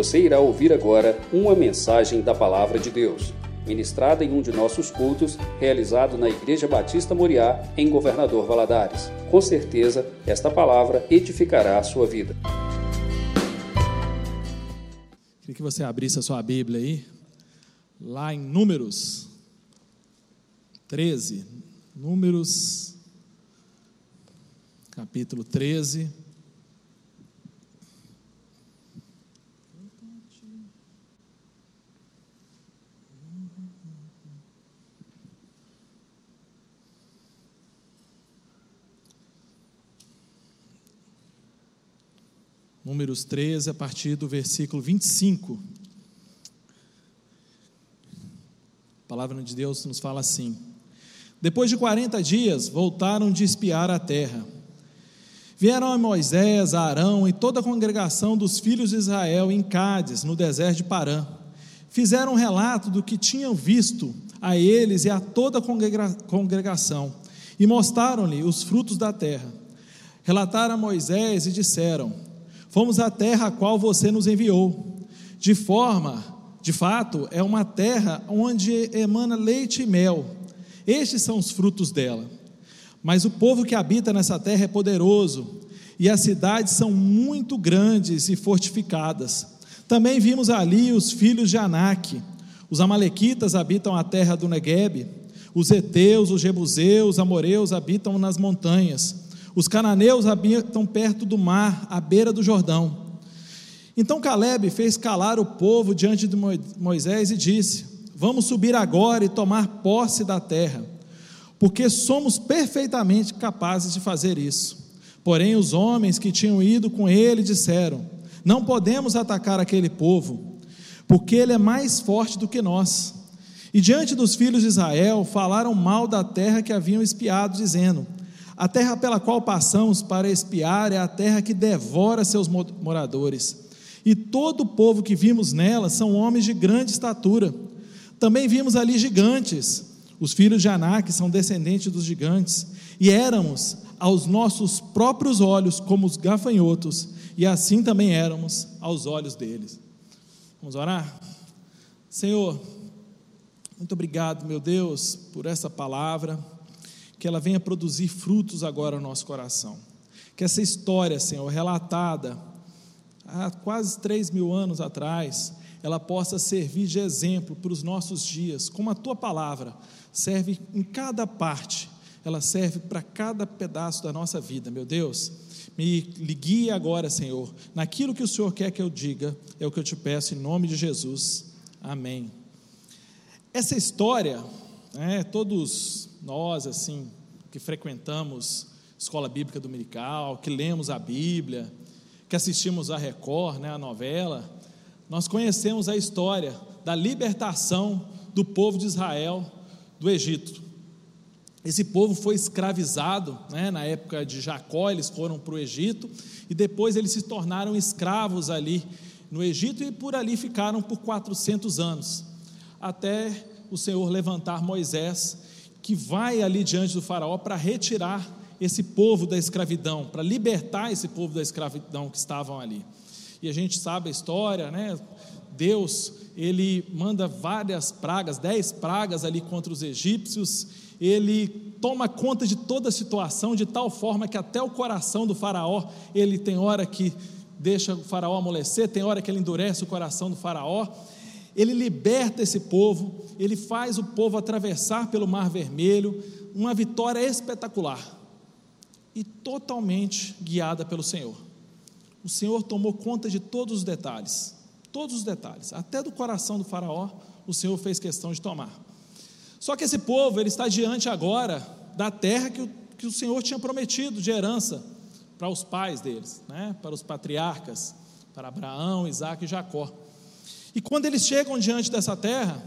Você irá ouvir agora uma mensagem da Palavra de Deus, ministrada em um de nossos cultos, realizado na Igreja Batista Moriá, em Governador Valadares. Com certeza, esta palavra edificará a sua vida. Queria que você abrisse a sua Bíblia aí, lá em Números 13. Números, capítulo 13. Números 13, a partir do versículo 25. A palavra de Deus nos fala assim: Depois de 40 dias, voltaram de espiar a terra. Vieram a Moisés, a Arão e toda a congregação dos filhos de Israel em Cádiz, no deserto de Parã. Fizeram um relato do que tinham visto a eles e a toda a congregação, e mostraram-lhe os frutos da terra. Relataram a Moisés e disseram: Fomos à terra a qual você nos enviou. De forma, de fato, é uma terra onde emana leite e mel. Estes são os frutos dela. Mas o povo que habita nessa terra é poderoso, e as cidades são muito grandes e fortificadas. Também vimos ali os filhos de Anak. Os amalequitas habitam a terra do Negueb. Os heteus, os jebuseus, os amoreus habitam nas montanhas. Os cananeus habitam perto do mar, à beira do Jordão. Então Caleb fez calar o povo diante de Moisés e disse: Vamos subir agora e tomar posse da terra, porque somos perfeitamente capazes de fazer isso. Porém, os homens que tinham ido com ele disseram: Não podemos atacar aquele povo, porque ele é mais forte do que nós. E diante dos filhos de Israel falaram mal da terra que haviam espiado, dizendo: a terra pela qual passamos para espiar é a terra que devora seus moradores. E todo o povo que vimos nela são homens de grande estatura. Também vimos ali gigantes. Os filhos de Anak são descendentes dos gigantes. E éramos, aos nossos próprios olhos, como os gafanhotos, e assim também éramos aos olhos deles. Vamos orar? Senhor, muito obrigado, meu Deus, por essa palavra que ela venha produzir frutos agora no nosso coração. Que essa história, Senhor, relatada há quase três mil anos atrás, ela possa servir de exemplo para os nossos dias, como a tua palavra serve em cada parte, ela serve para cada pedaço da nossa vida, meu Deus. Me guie agora, Senhor, naquilo que o Senhor quer que eu diga, é o que eu te peço em nome de Jesus. Amém. Essa história, né, todos nós, assim, que frequentamos escola bíblica dominical, que lemos a Bíblia, que assistimos a Record, né, a novela, nós conhecemos a história da libertação do povo de Israel do Egito. Esse povo foi escravizado, né, na época de Jacó, eles foram para o Egito, e depois eles se tornaram escravos ali no Egito, e por ali ficaram por 400 anos, até o Senhor levantar Moisés que vai ali diante do Faraó para retirar esse povo da escravidão, para libertar esse povo da escravidão que estavam ali. E a gente sabe a história, né? Deus, ele manda várias pragas, dez pragas ali contra os egípcios, ele toma conta de toda a situação de tal forma que até o coração do faraó, ele tem hora que deixa o faraó amolecer, tem hora que ele endurece o coração do faraó, ele liberta esse povo, ele faz o povo atravessar pelo Mar Vermelho, uma vitória espetacular e totalmente guiada pelo Senhor. O Senhor tomou conta de todos os detalhes, todos os detalhes, até do coração do Faraó, o Senhor fez questão de tomar. Só que esse povo, ele está diante agora da terra que o, que o Senhor tinha prometido de herança para os pais deles, né? para os patriarcas, para Abraão, Isaac e Jacó. E quando eles chegam diante dessa terra,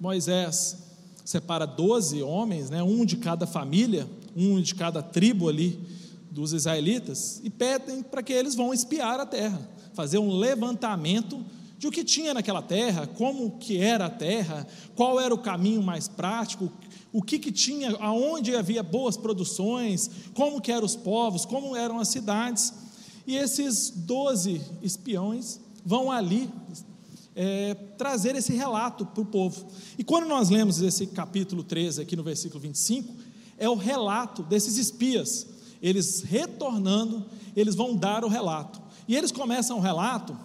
Moisés separa doze homens, né, um de cada família, um de cada tribo ali dos israelitas, e pedem para que eles vão espiar a terra, fazer um levantamento de o que tinha naquela terra, como que era a terra, qual era o caminho mais prático, o que, que tinha, aonde havia boas produções, como que eram os povos, como eram as cidades. E esses doze espiões vão ali é, trazer esse relato para o povo. E quando nós lemos esse capítulo 13, aqui no versículo 25, é o relato desses espias. Eles retornando, eles vão dar o relato. E eles começam o relato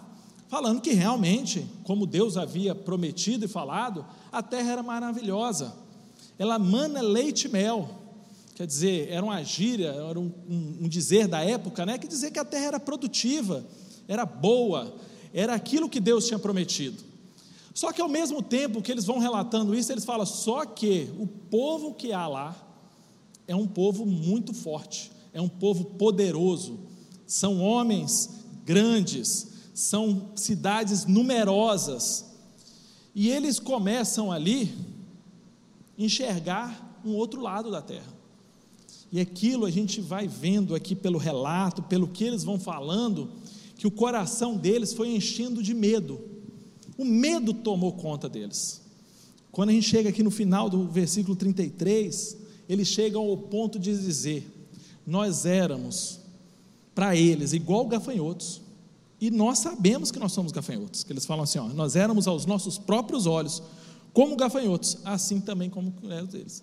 falando que realmente, como Deus havia prometido e falado, a terra era maravilhosa. Ela mana leite e mel. Quer dizer, era uma gíria, era um, um, um dizer da época, né? Que dizer que a terra era produtiva, era boa, era aquilo que Deus tinha prometido. Só que ao mesmo tempo que eles vão relatando isso, eles falam: só que o povo que há lá é um povo muito forte, é um povo poderoso, são homens grandes, são cidades numerosas. E eles começam ali enxergar um outro lado da terra. E aquilo a gente vai vendo aqui pelo relato, pelo que eles vão falando, que o coração deles foi enchendo de medo. O medo tomou conta deles. Quando a gente chega aqui no final do versículo 33, eles chegam ao ponto de dizer: Nós éramos para eles igual gafanhotos, e nós sabemos que nós somos gafanhotos. Que eles falam assim: ó, Nós éramos aos nossos próprios olhos como gafanhotos, assim também como eles.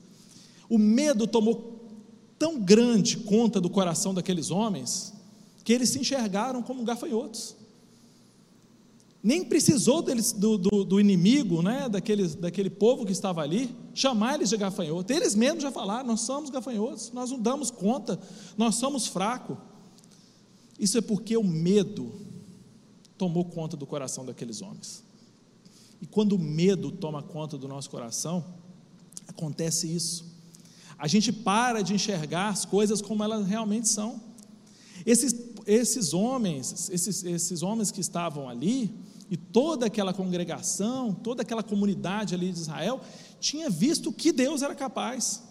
O medo tomou tão grande conta do coração daqueles homens que eles se enxergaram como gafanhotos. Nem precisou deles, do, do, do, inimigo, né, daquele, daquele povo que estava ali, chamar eles de gafanhotos. Eles mesmos já falaram: nós somos gafanhotos, nós não damos conta, nós somos fracos. Isso é porque o medo tomou conta do coração daqueles homens. E quando o medo toma conta do nosso coração, acontece isso. A gente para de enxergar as coisas como elas realmente são. Esses, esses homens, esses, esses homens que estavam ali, e toda aquela congregação, toda aquela comunidade ali de Israel, tinha visto que Deus era capaz.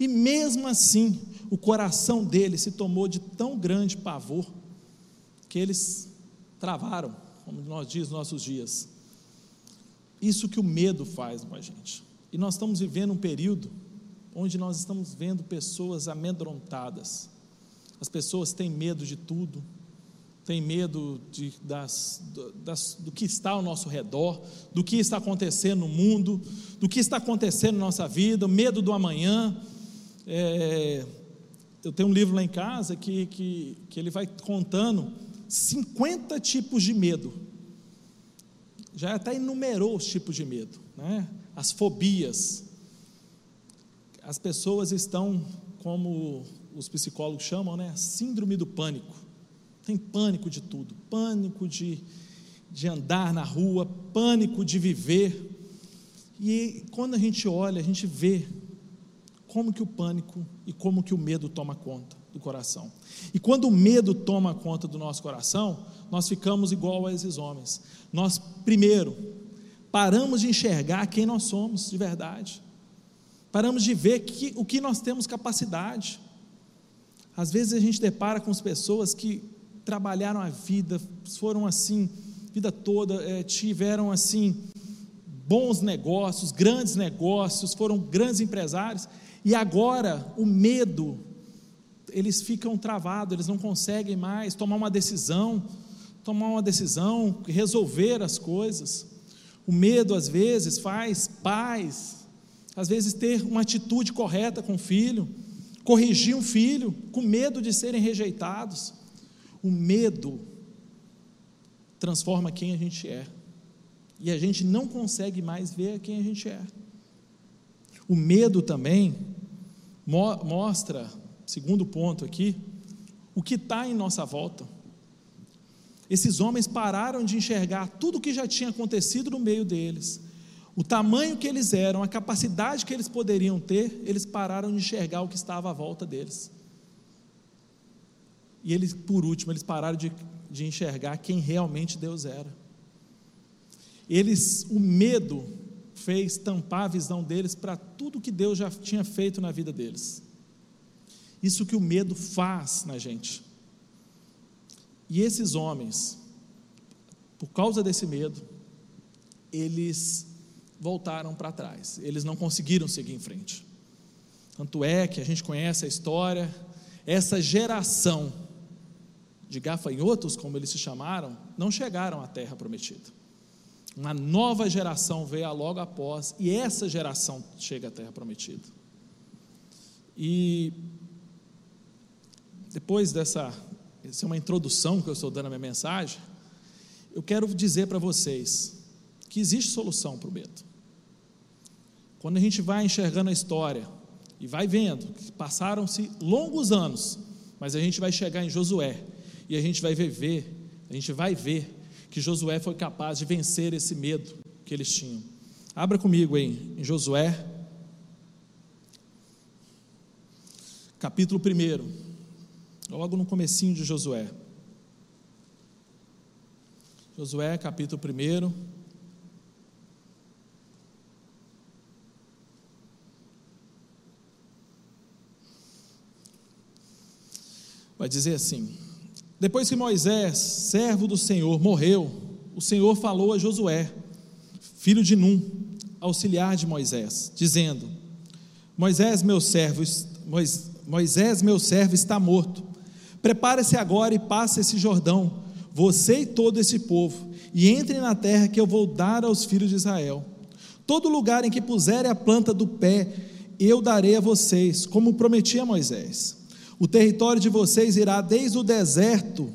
E mesmo assim, o coração deles se tomou de tão grande pavor que eles travaram, como nós diz nos nossos dias. Isso que o medo faz com a gente. E nós estamos vivendo um período onde nós estamos vendo pessoas amedrontadas. As pessoas têm medo de tudo, têm medo de, das, das, do que está ao nosso redor, do que está acontecendo no mundo, do que está acontecendo na nossa vida, medo do amanhã. É, eu tenho um livro lá em casa que, que, que ele vai contando 50 tipos de medo. Já até enumerou os tipos de medo, né? as fobias, as pessoas estão, como os psicólogos chamam, né, síndrome do pânico. Tem pânico de tudo, pânico de, de andar na rua, pânico de viver. E quando a gente olha, a gente vê como que o pânico e como que o medo toma conta do coração. E quando o medo toma conta do nosso coração, nós ficamos igual a esses homens. Nós, primeiro, paramos de enxergar quem nós somos de verdade. Paramos de ver que, o que nós temos capacidade. Às vezes a gente depara com as pessoas que trabalharam a vida, foram assim, vida toda, é, tiveram assim, bons negócios, grandes negócios, foram grandes empresários, e agora o medo, eles ficam travados, eles não conseguem mais tomar uma decisão, tomar uma decisão, resolver as coisas. O medo, às vezes, faz pais às vezes ter uma atitude correta com o filho, corrigir um filho, com medo de serem rejeitados. O medo transforma quem a gente é, e a gente não consegue mais ver quem a gente é. O medo também mo mostra, segundo ponto aqui, o que está em nossa volta. Esses homens pararam de enxergar tudo o que já tinha acontecido no meio deles o tamanho que eles eram, a capacidade que eles poderiam ter, eles pararam de enxergar o que estava à volta deles. E eles, por último, eles pararam de, de enxergar quem realmente Deus era. Eles, o medo fez tampar a visão deles para tudo que Deus já tinha feito na vida deles. Isso que o medo faz na gente. E esses homens, por causa desse medo, eles voltaram para trás, eles não conseguiram seguir em frente. Tanto é que a gente conhece a história, essa geração de gafanhotos, como eles se chamaram, não chegaram à terra prometida. Uma nova geração veio logo após, e essa geração chega à terra prometida. E depois dessa, essa é uma introdução que eu estou dando à minha mensagem, eu quero dizer para vocês que existe solução para o medo. Quando a gente vai enxergando a história e vai vendo que passaram-se longos anos, mas a gente vai chegar em Josué e a gente vai ver, a gente vai ver que Josué foi capaz de vencer esse medo que eles tinham. Abra comigo aí, em Josué, capítulo 1, logo no comecinho de Josué. Josué, capítulo 1. Vai dizer assim: depois que Moisés, servo do Senhor, morreu, o Senhor falou a Josué, filho de Num, auxiliar de Moisés, dizendo: Moisés, meu servo, Moisés, meu servo, está morto. Prepare-se agora e passe esse Jordão, você e todo esse povo, e entre na terra que eu vou dar aos filhos de Israel. Todo lugar em que puserem a planta do pé, eu darei a vocês, como prometi a Moisés. O território de vocês irá desde o deserto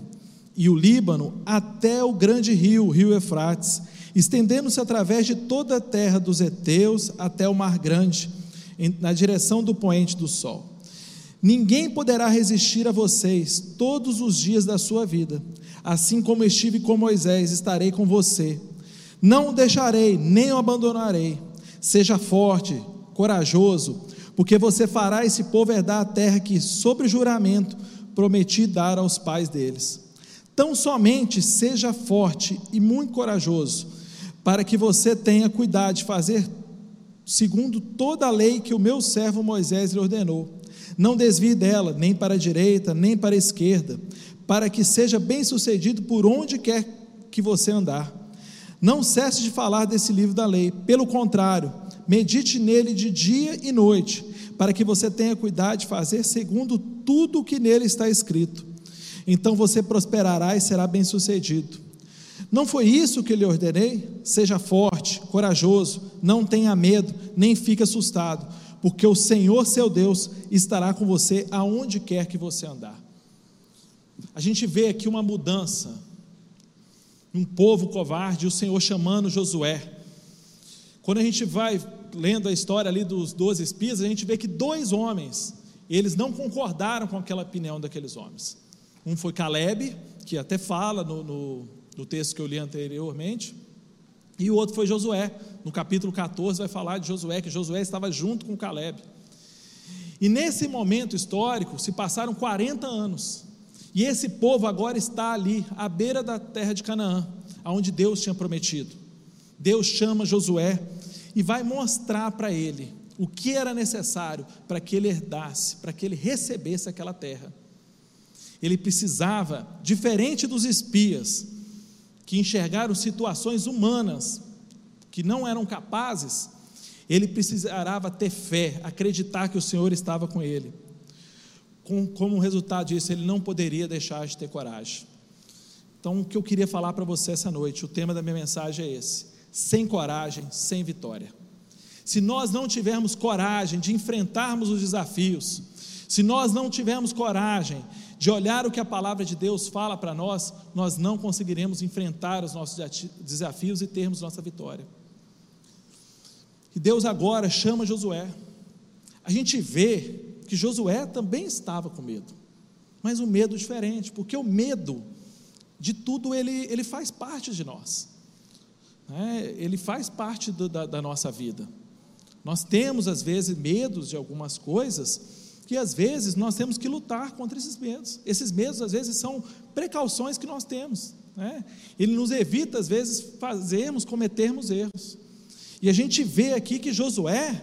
e o Líbano até o grande rio, o rio Eufrates, estendendo-se através de toda a terra dos heteus até o mar grande, na direção do poente do sol. Ninguém poderá resistir a vocês todos os dias da sua vida. Assim como estive com Moisés, estarei com você. Não o deixarei, nem o abandonarei. Seja forte, corajoso, porque você fará esse povo herdar a terra que, sobre juramento, prometi dar aos pais deles. Tão somente seja forte e muito corajoso, para que você tenha cuidado de fazer segundo toda a lei que o meu servo Moisés lhe ordenou. Não desvie dela, nem para a direita, nem para a esquerda, para que seja bem-sucedido por onde quer que você andar. Não cesse de falar desse livro da lei, pelo contrário, medite nele de dia e noite, para que você tenha cuidado de fazer segundo tudo o que nele está escrito. Então você prosperará e será bem-sucedido. Não foi isso que lhe ordenei? Seja forte, corajoso, não tenha medo, nem fique assustado, porque o Senhor seu Deus estará com você aonde quer que você andar. A gente vê aqui uma mudança, um povo covarde, o Senhor chamando Josué. Quando a gente vai lendo a história ali dos doze espias, a gente vê que dois homens, eles não concordaram com aquela opinião daqueles homens. Um foi Caleb, que até fala no, no, no texto que eu li anteriormente, e o outro foi Josué. No capítulo 14 vai falar de Josué, que Josué estava junto com Caleb. E nesse momento histórico se passaram 40 anos. E esse povo agora está ali, à beira da terra de Canaã, aonde Deus tinha prometido. Deus chama Josué e vai mostrar para ele o que era necessário para que ele herdasse, para que ele recebesse aquela terra. Ele precisava, diferente dos espias, que enxergaram situações humanas que não eram capazes, ele precisava ter fé, acreditar que o Senhor estava com ele. Com, como resultado disso, ele não poderia deixar de ter coragem. Então, o que eu queria falar para você essa noite, o tema da minha mensagem é esse sem coragem, sem vitória. Se nós não tivermos coragem de enfrentarmos os desafios, se nós não tivermos coragem de olhar o que a palavra de Deus fala para nós, nós não conseguiremos enfrentar os nossos desafios e termos nossa vitória. E Deus agora chama Josué. A gente vê que Josué também estava com medo, mas um medo diferente, porque o medo de tudo ele, ele faz parte de nós né, ele faz parte do, da, da nossa vida. Nós temos, às vezes, medos de algumas coisas, que às vezes nós temos que lutar contra esses medos. Esses medos, às vezes, são precauções que nós temos. Né? Ele nos evita, às vezes, fazermos, cometermos erros. E a gente vê aqui que Josué,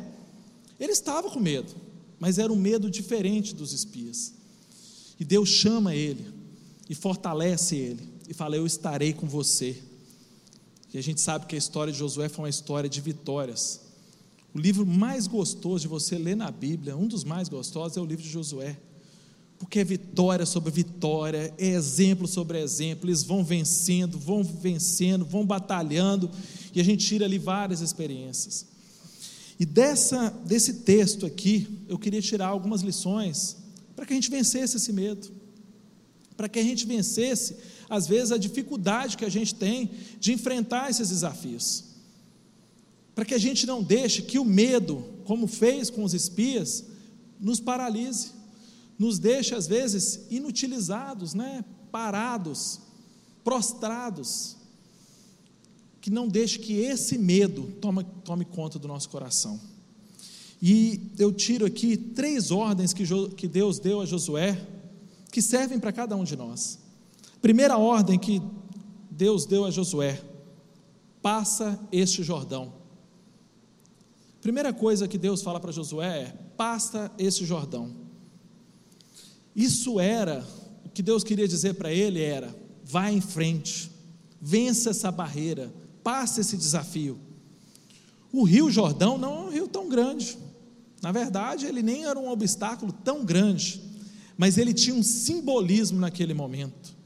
ele estava com medo, mas era um medo diferente dos espias. E Deus chama ele e fortalece ele e fala: Eu estarei com você. E a gente sabe que a história de Josué foi uma história de vitórias. O livro mais gostoso de você ler na Bíblia, um dos mais gostosos, é o livro de Josué. porque é vitória sobre vitória, é exemplo sobre exemplo, eles vão vencendo, vão vencendo, vão batalhando, e a gente tira ali várias experiências. E dessa, desse texto aqui, eu queria tirar algumas lições para que a gente vencesse esse medo, para que a gente vencesse, às vezes, a dificuldade que a gente tem de enfrentar esses desafios, para que a gente não deixe que o medo, como fez com os espias, nos paralise, nos deixe, às vezes, inutilizados, né? parados, prostrados, que não deixe que esse medo tome, tome conta do nosso coração. E eu tiro aqui três ordens que, que Deus deu a Josué, que servem para cada um de nós. Primeira ordem que Deus deu a Josué: passa este Jordão. Primeira coisa que Deus fala para Josué é: passa este Jordão. Isso era, o que Deus queria dizer para ele era: vá em frente, vença essa barreira, passe esse desafio. O Rio Jordão não é um rio tão grande. Na verdade, ele nem era um obstáculo tão grande, mas ele tinha um simbolismo naquele momento.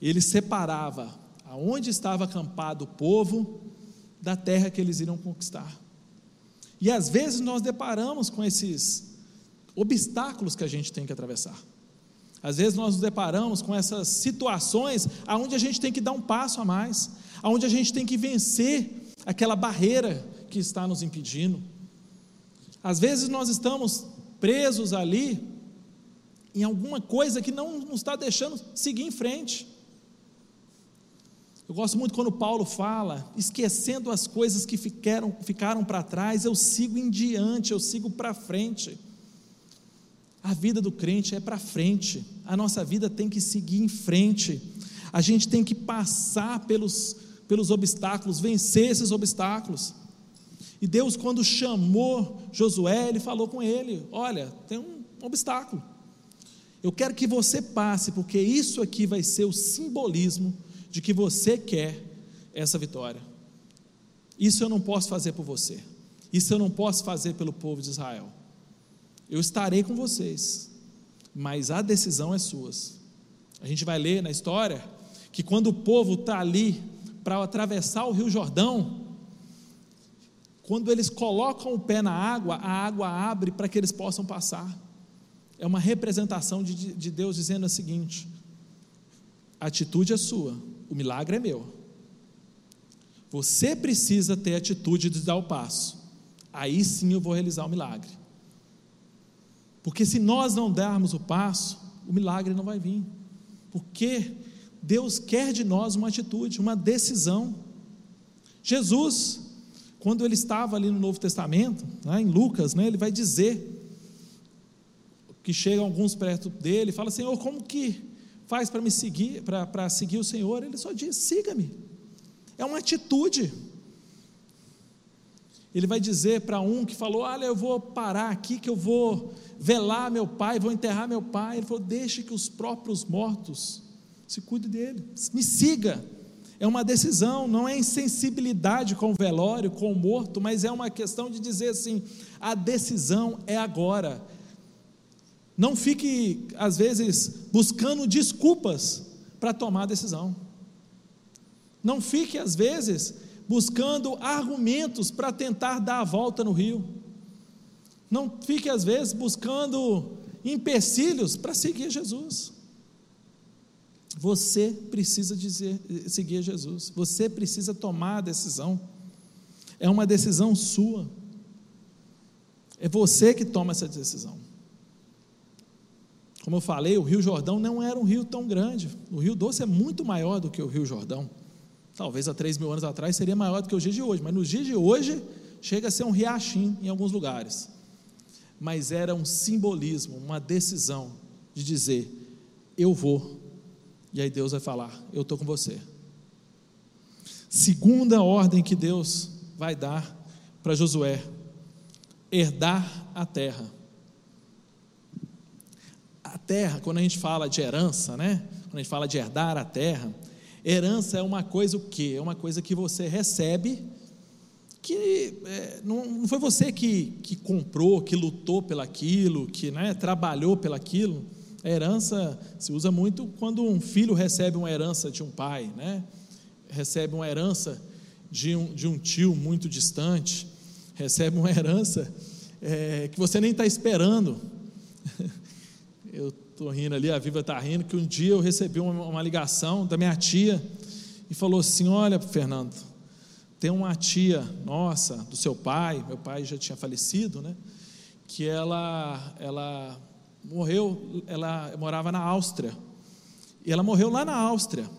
Ele separava aonde estava acampado o povo da terra que eles iriam conquistar. E às vezes nós deparamos com esses obstáculos que a gente tem que atravessar. Às vezes nós nos deparamos com essas situações aonde a gente tem que dar um passo a mais, aonde a gente tem que vencer aquela barreira que está nos impedindo. Às vezes nós estamos presos ali em alguma coisa que não nos está deixando seguir em frente. Eu gosto muito quando Paulo fala, esquecendo as coisas que ficaram, ficaram para trás, eu sigo em diante, eu sigo para frente. A vida do crente é para frente, a nossa vida tem que seguir em frente, a gente tem que passar pelos, pelos obstáculos, vencer esses obstáculos. E Deus, quando chamou Josué, ele falou com ele: Olha, tem um obstáculo. Eu quero que você passe, porque isso aqui vai ser o simbolismo de que você quer essa vitória. Isso eu não posso fazer por você. Isso eu não posso fazer pelo povo de Israel. Eu estarei com vocês, mas a decisão é sua. A gente vai ler na história que quando o povo está ali para atravessar o Rio Jordão, quando eles colocam o pé na água, a água abre para que eles possam passar. É uma representação de, de Deus dizendo o seguinte: a atitude é sua, o milagre é meu. Você precisa ter a atitude de dar o passo. Aí sim eu vou realizar o milagre. Porque se nós não darmos o passo, o milagre não vai vir. Porque Deus quer de nós uma atitude, uma decisão. Jesus, quando ele estava ali no Novo Testamento, né, em Lucas, né, ele vai dizer que chegam alguns perto dele e fala: Senhor, como que faz para me seguir, para seguir o Senhor? Ele só diz: siga-me. É uma atitude. Ele vai dizer para um que falou: Olha, eu vou parar aqui, que eu vou velar meu pai, vou enterrar meu pai. Ele falou: Deixe que os próprios mortos se cuidem dele, me siga. É uma decisão, não é insensibilidade com o velório, com o morto, mas é uma questão de dizer assim: a decisão é agora. Não fique, às vezes, buscando desculpas para tomar a decisão. Não fique, às vezes, buscando argumentos para tentar dar a volta no rio. Não fique, às vezes, buscando empecilhos para seguir Jesus. Você precisa dizer, seguir Jesus. Você precisa tomar a decisão. É uma decisão sua. É você que toma essa decisão. Como eu falei, o Rio Jordão não era um rio tão grande. O Rio Doce é muito maior do que o Rio Jordão. Talvez há 3 mil anos atrás seria maior do que os dias de hoje, mas nos dias de hoje chega a ser um riachinho em alguns lugares. Mas era um simbolismo, uma decisão de dizer: eu vou e aí Deus vai falar: Eu estou com você. Segunda ordem que Deus vai dar para Josué: herdar a terra. Terra, quando a gente fala de herança, né? Quando a gente fala de herdar a terra, herança é uma coisa o quê? É uma coisa que você recebe, que é, não, não, foi você que, que comprou, que lutou pelaquilo, que né, trabalhou pelaquilo A herança se usa muito quando um filho recebe uma herança de um pai, né? recebe uma herança de um, de um tio muito distante, recebe uma herança é, que você nem está esperando. Eu estou rindo ali, a Viva está rindo, que um dia eu recebi uma, uma ligação da minha tia e falou assim: Olha, Fernando, tem uma tia nossa, do seu pai, meu pai já tinha falecido, né? Que ela, ela morreu, ela morava na Áustria. E ela morreu lá na Áustria.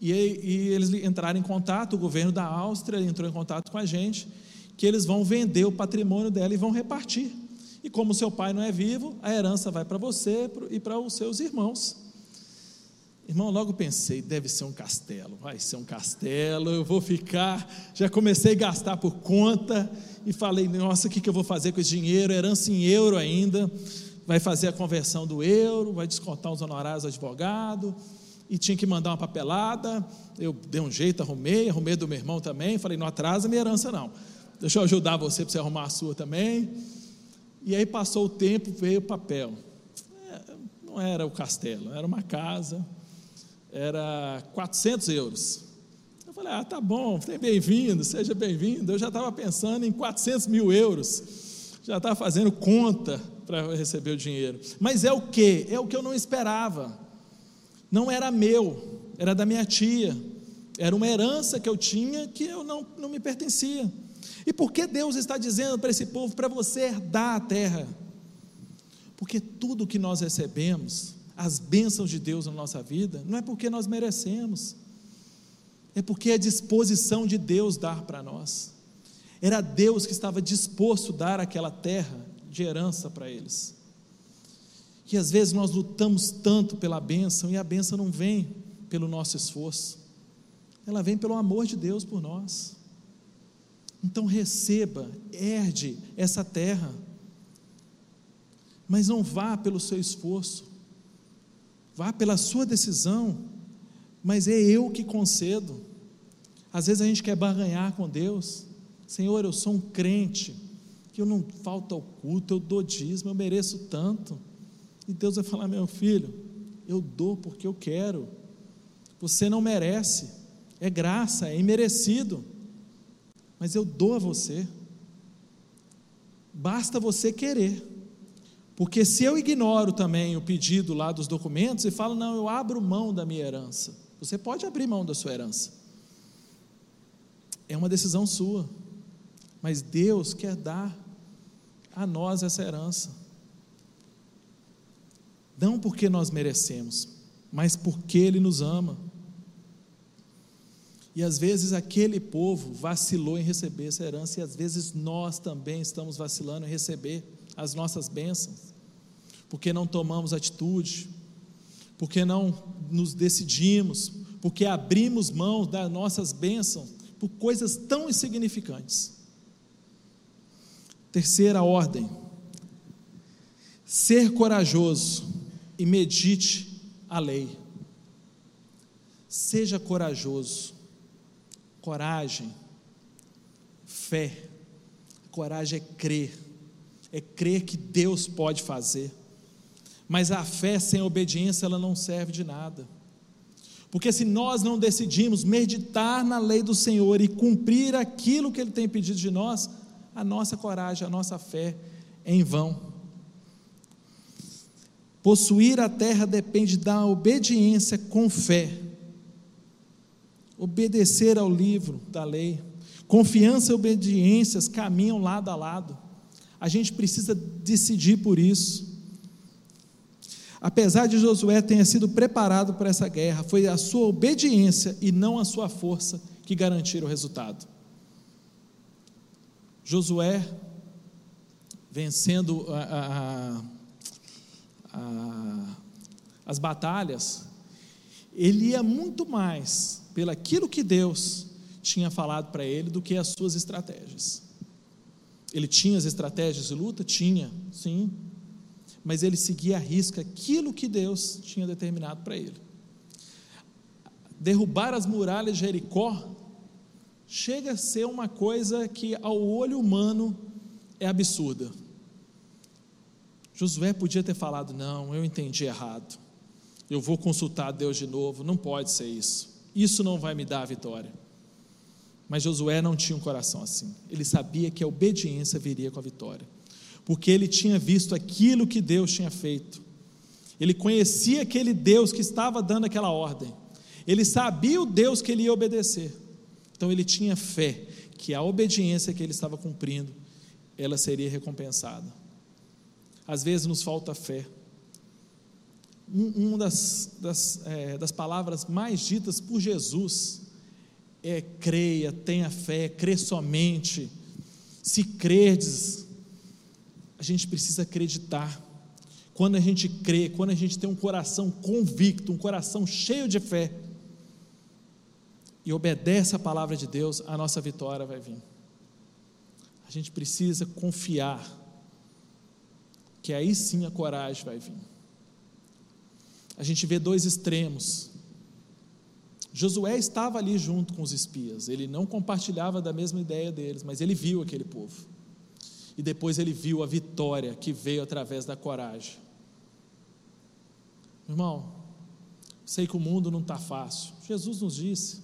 E, e eles entraram em contato, o governo da Áustria entrou em contato com a gente, que eles vão vender o patrimônio dela e vão repartir. E como seu pai não é vivo, a herança vai para você e para os seus irmãos. Irmão, logo pensei, deve ser um castelo, vai ser um castelo, eu vou ficar. Já comecei a gastar por conta e falei, nossa, o que, eu vou fazer com esse dinheiro? Herança em euro ainda, vai fazer a conversão do euro, vai descontar os honorários do advogado, e tinha que mandar uma papelada. Eu dei um jeito, arrumei, arrumei do meu irmão também. Falei, não atrasa minha herança, não. Deixa eu ajudar você para você arrumar a sua também. E aí passou o tempo, veio o papel. É, não era o castelo, era uma casa era 400 euros. Eu falei, ah, tá bom, bem-vindo, seja bem-vindo. Eu já estava pensando em 400 mil euros, já estava fazendo conta para receber o dinheiro. Mas é o que? É o que eu não esperava. Não era meu, era da minha tia. Era uma herança que eu tinha que eu não, não me pertencia. E por que Deus está dizendo para esse povo, para você herdar a terra? Porque tudo que nós recebemos, as bênçãos de Deus na nossa vida, não é porque nós merecemos, é porque é disposição de Deus dar para nós. Era Deus que estava disposto a dar aquela terra de herança para eles. E às vezes nós lutamos tanto pela bênção e a bênção não vem pelo nosso esforço, ela vem pelo amor de Deus por nós. Então receba, herde essa terra, mas não vá pelo seu esforço, Vá pela sua decisão, mas é eu que concedo. Às vezes a gente quer barganhar com Deus. Senhor, eu sou um crente, que eu não falta ao culto, eu dou dízimo, eu mereço tanto. E Deus vai falar: meu filho, eu dou porque eu quero. Você não merece, é graça, é imerecido, mas eu dou a você. Basta você querer. Porque se eu ignoro também o pedido lá dos documentos e falo, não, eu abro mão da minha herança. Você pode abrir mão da sua herança. É uma decisão sua. Mas Deus quer dar a nós essa herança. Não porque nós merecemos, mas porque Ele nos ama. E às vezes aquele povo vacilou em receber essa herança, e às vezes nós também estamos vacilando em receber as nossas bênçãos, porque não tomamos atitude, porque não nos decidimos, porque abrimos mão das nossas bênçãos por coisas tão insignificantes. Terceira ordem: ser corajoso e medite a lei. Seja corajoso, coragem, fé. Coragem é crer é crer que Deus pode fazer. Mas a fé sem obediência, ela não serve de nada. Porque se nós não decidimos meditar na lei do Senhor e cumprir aquilo que Ele tem pedido de nós, a nossa coragem, a nossa fé é em vão. Possuir a terra depende da obediência com fé. Obedecer ao livro da lei. Confiança e obediências caminham lado a lado. A gente precisa decidir por isso. Apesar de Josué ter sido preparado para essa guerra, foi a sua obediência e não a sua força que garantiram o resultado. Josué, vencendo a, a, a, as batalhas, ele ia muito mais pelaquilo que Deus tinha falado para ele do que as suas estratégias. Ele tinha as estratégias de luta? Tinha, sim. Mas ele seguia a risca aquilo que Deus tinha determinado para ele. Derrubar as muralhas de Jericó chega a ser uma coisa que ao olho humano é absurda. Josué podia ter falado: Não, eu entendi errado. Eu vou consultar Deus de novo. Não pode ser isso. Isso não vai me dar a vitória. Mas Josué não tinha um coração assim. Ele sabia que a obediência viria com a vitória. Porque ele tinha visto aquilo que Deus tinha feito. Ele conhecia aquele Deus que estava dando aquela ordem. Ele sabia o Deus que ele ia obedecer. Então ele tinha fé que a obediência que ele estava cumprindo, ela seria recompensada. Às vezes nos falta fé. Uma das, das, é, das palavras mais ditas por Jesus é creia, tenha fé, crê somente. Se credes, a gente precisa acreditar. Quando a gente crê, quando a gente tem um coração convicto, um coração cheio de fé, e obedece a palavra de Deus, a nossa vitória vai vir. A gente precisa confiar que aí sim a coragem vai vir. A gente vê dois extremos. Josué estava ali junto com os espias, ele não compartilhava da mesma ideia deles, mas ele viu aquele povo. E depois ele viu a vitória que veio através da coragem. Irmão, sei que o mundo não está fácil. Jesus nos disse: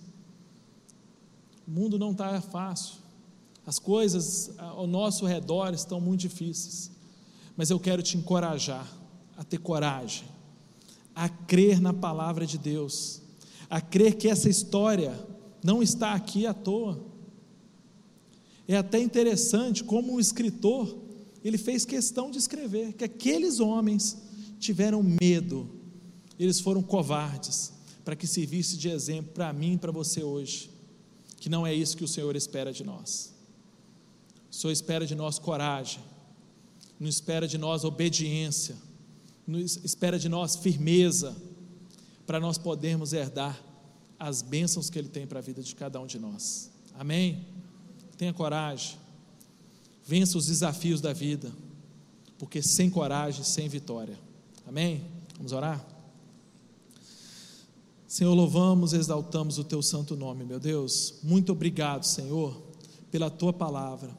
o mundo não está fácil. As coisas ao nosso redor estão muito difíceis. Mas eu quero te encorajar a ter coragem, a crer na palavra de Deus, a crer que essa história não está aqui à toa. É até interessante como o escritor, ele fez questão de escrever que aqueles homens tiveram medo, eles foram covardes, para que servisse de exemplo para mim e para você hoje que não é isso que o Senhor espera de nós. O Senhor espera de nós coragem, não espera de nós obediência, não espera de nós firmeza, para nós podermos herdar as bênçãos que Ele tem para a vida de cada um de nós. Amém? Tenha coragem, vença os desafios da vida, porque sem coragem, sem vitória. Amém? Vamos orar? Senhor, louvamos, exaltamos o teu santo nome, meu Deus. Muito obrigado, Senhor, pela tua palavra.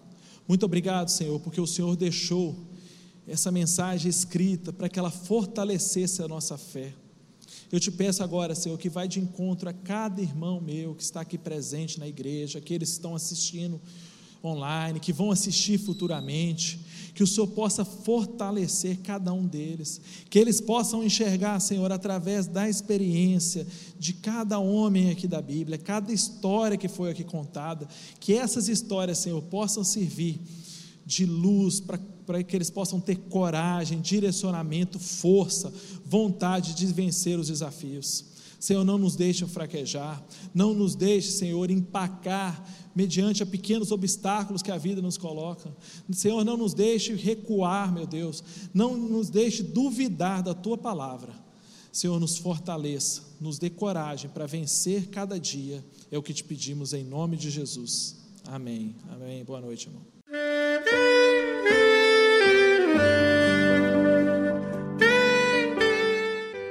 Muito obrigado, Senhor, porque o Senhor deixou essa mensagem escrita para que ela fortalecesse a nossa fé. Eu te peço agora, Senhor, que vai de encontro a cada irmão meu que está aqui presente na igreja, aqueles que estão assistindo online, que vão assistir futuramente, que o Senhor possa fortalecer cada um deles, que eles possam enxergar, Senhor, através da experiência de cada homem aqui da Bíblia, cada história que foi aqui contada, que essas histórias, Senhor, possam servir de luz para que eles possam ter coragem, direcionamento, força, vontade de vencer os desafios. Senhor, não nos deixe fraquejar, não nos deixe, Senhor, empacar mediante a pequenos obstáculos que a vida nos coloca. Senhor, não nos deixe recuar, meu Deus, não nos deixe duvidar da tua palavra. Senhor, nos fortaleça, nos dê coragem para vencer cada dia, é o que te pedimos em nome de Jesus. Amém. Amém. Boa noite, irmão.